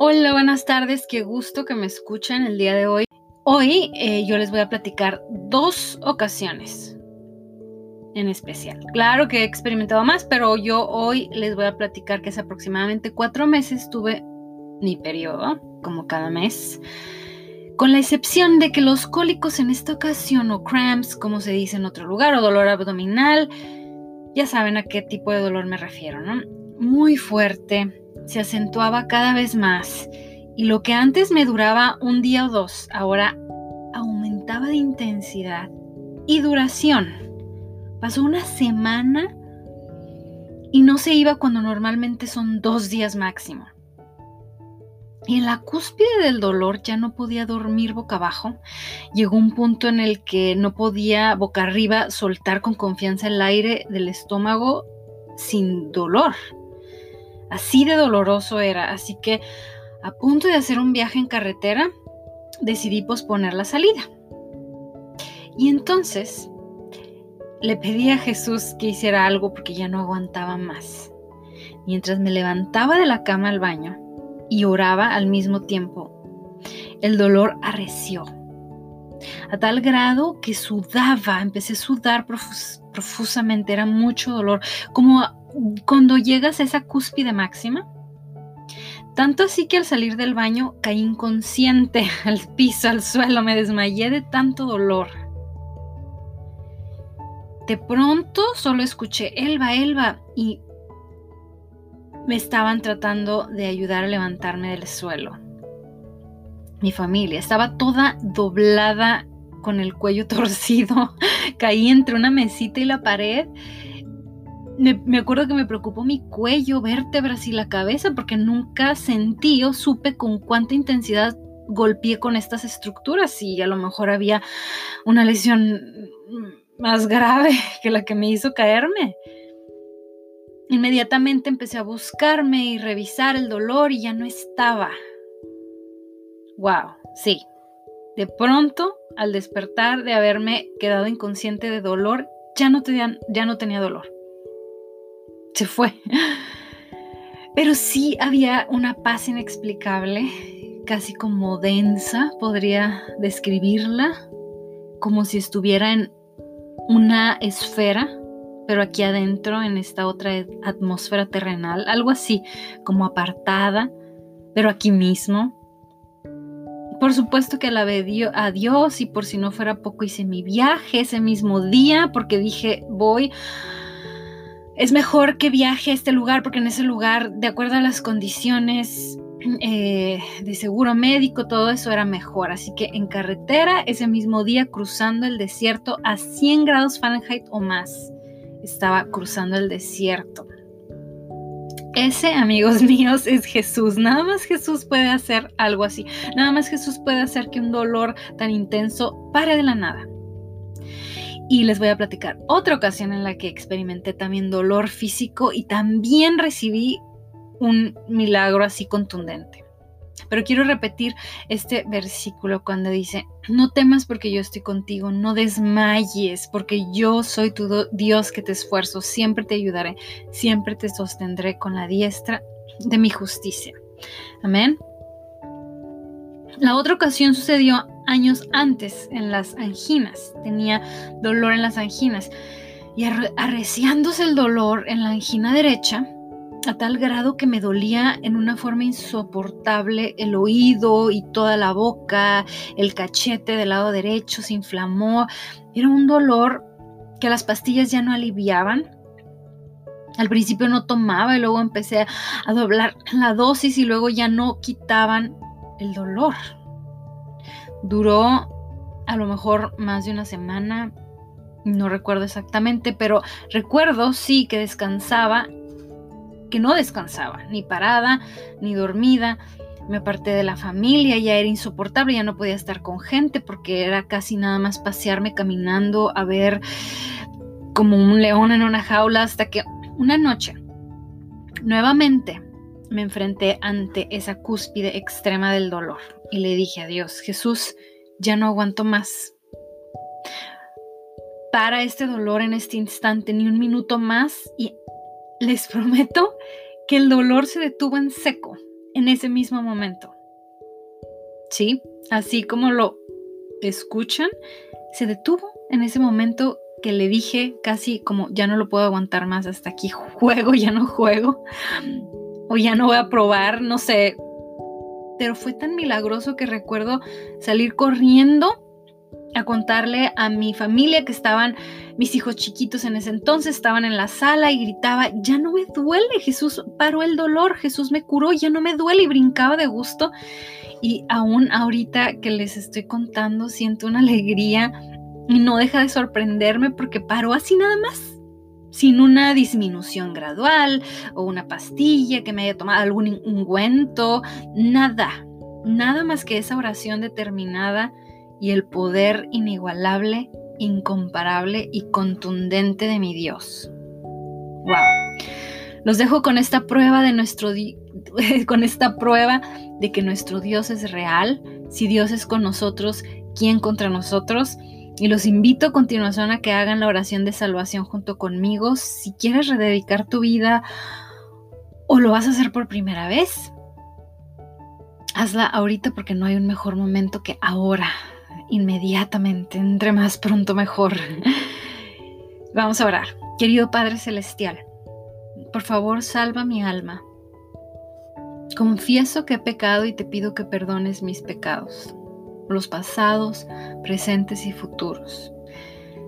Hola, buenas tardes, qué gusto que me escuchen el día de hoy. Hoy eh, yo les voy a platicar dos ocasiones en especial. Claro que he experimentado más, pero yo hoy les voy a platicar que hace aproximadamente cuatro meses tuve mi periodo, como cada mes, con la excepción de que los cólicos en esta ocasión, o cramps, como se dice en otro lugar, o dolor abdominal, ya saben a qué tipo de dolor me refiero, ¿no? Muy fuerte, se acentuaba cada vez más, y lo que antes me duraba un día o dos, ahora aumentaba de intensidad y duración. Pasó una semana y no se iba cuando normalmente son dos días máximo. Y en la cúspide del dolor ya no podía dormir boca abajo. Llegó un punto en el que no podía boca arriba soltar con confianza el aire del estómago sin dolor. Así de doloroso era. Así que a punto de hacer un viaje en carretera, decidí posponer la salida. Y entonces le pedí a Jesús que hiciera algo porque ya no aguantaba más. Mientras me levantaba de la cama al baño y oraba al mismo tiempo, el dolor arreció. A tal grado que sudaba, empecé a sudar profusamente, era mucho dolor, como cuando llegas a esa cúspide máxima. Tanto así que al salir del baño caí inconsciente al piso, al suelo, me desmayé de tanto dolor. De pronto solo escuché Elba, Elba y me estaban tratando de ayudar a levantarme del suelo. Mi familia estaba toda doblada con el cuello torcido. Caí entre una mesita y la pared. Me, acuerdo que me preocupó mi cuello, vértebras y la cabeza porque nunca sentí o supe con cuánta intensidad golpeé con estas estructuras y a lo mejor había una lesión más grave que la que me hizo caerme. Inmediatamente empecé a buscarme y revisar el dolor y ya no estaba. Wow, sí. De pronto, al despertar de haberme quedado inconsciente de dolor, ya no tenía, ya no tenía dolor. Se fue. Pero sí había una paz inexplicable, casi como densa, podría describirla, como si estuviera en una esfera, pero aquí adentro, en esta otra atmósfera terrenal, algo así, como apartada, pero aquí mismo. Por supuesto que alabé a Dios y por si no fuera poco hice mi viaje ese mismo día porque dije, voy, es mejor que viaje a este lugar porque en ese lugar, de acuerdo a las condiciones eh, de seguro médico, todo eso era mejor. Así que en carretera, ese mismo día, cruzando el desierto a 100 grados Fahrenheit o más, estaba cruzando el desierto. Ese, amigos míos, es Jesús. Nada más Jesús puede hacer algo así. Nada más Jesús puede hacer que un dolor tan intenso pare de la nada. Y les voy a platicar otra ocasión en la que experimenté también dolor físico y también recibí un milagro así contundente. Pero quiero repetir este versículo cuando dice, no temas porque yo estoy contigo, no desmayes porque yo soy tu Dios que te esfuerzo, siempre te ayudaré, siempre te sostendré con la diestra de mi justicia. Amén. La otra ocasión sucedió años antes en las anginas, tenía dolor en las anginas y arreciándose el dolor en la angina derecha, a tal grado que me dolía en una forma insoportable el oído y toda la boca, el cachete del lado derecho se inflamó. Era un dolor que las pastillas ya no aliviaban. Al principio no tomaba y luego empecé a doblar la dosis y luego ya no quitaban el dolor. Duró a lo mejor más de una semana, no recuerdo exactamente, pero recuerdo sí que descansaba que no descansaba, ni parada, ni dormida. Me aparté de la familia, ya era insoportable, ya no podía estar con gente porque era casi nada más pasearme caminando a ver como un león en una jaula hasta que una noche nuevamente me enfrenté ante esa cúspide extrema del dolor y le dije a Dios, Jesús, ya no aguanto más. Para este dolor en este instante, ni un minuto más y les prometo que el dolor se detuvo en seco en ese mismo momento. ¿Sí? Así como lo escuchan, se detuvo en ese momento que le dije casi como ya no lo puedo aguantar más, hasta aquí juego, ya no juego, o ya no voy a probar, no sé. Pero fue tan milagroso que recuerdo salir corriendo a contarle a mi familia que estaban mis hijos chiquitos en ese entonces, estaban en la sala y gritaba, ya no me duele, Jesús paró el dolor, Jesús me curó, ya no me duele y brincaba de gusto. Y aún ahorita que les estoy contando, siento una alegría y no deja de sorprenderme porque paró así nada más, sin una disminución gradual o una pastilla que me haya tomado, algún ungüento, nada, nada más que esa oración determinada y el poder inigualable, incomparable y contundente de mi Dios. Wow. Los dejo con esta prueba de nuestro con esta prueba de que nuestro Dios es real. Si Dios es con nosotros, ¿quién contra nosotros? Y los invito a continuación a que hagan la oración de salvación junto conmigo. Si quieres rededicar tu vida o lo vas a hacer por primera vez, hazla ahorita porque no hay un mejor momento que ahora inmediatamente, entre más pronto mejor. Vamos a orar. Querido Padre Celestial, por favor salva mi alma. Confieso que he pecado y te pido que perdones mis pecados, los pasados, presentes y futuros.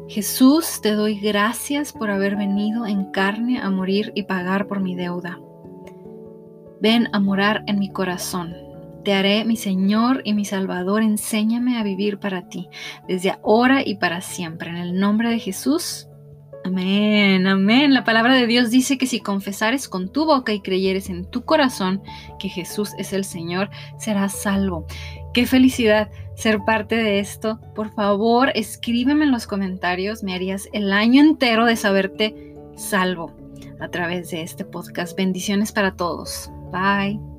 Jesús, te doy gracias por haber venido en carne a morir y pagar por mi deuda. Ven a morar en mi corazón te haré mi Señor y mi Salvador. Enséñame a vivir para ti, desde ahora y para siempre. En el nombre de Jesús. Amén, amén. La palabra de Dios dice que si confesares con tu boca y creyeres en tu corazón que Jesús es el Señor, serás salvo. Qué felicidad ser parte de esto. Por favor, escríbeme en los comentarios. Me harías el año entero de saberte salvo a través de este podcast. Bendiciones para todos. Bye.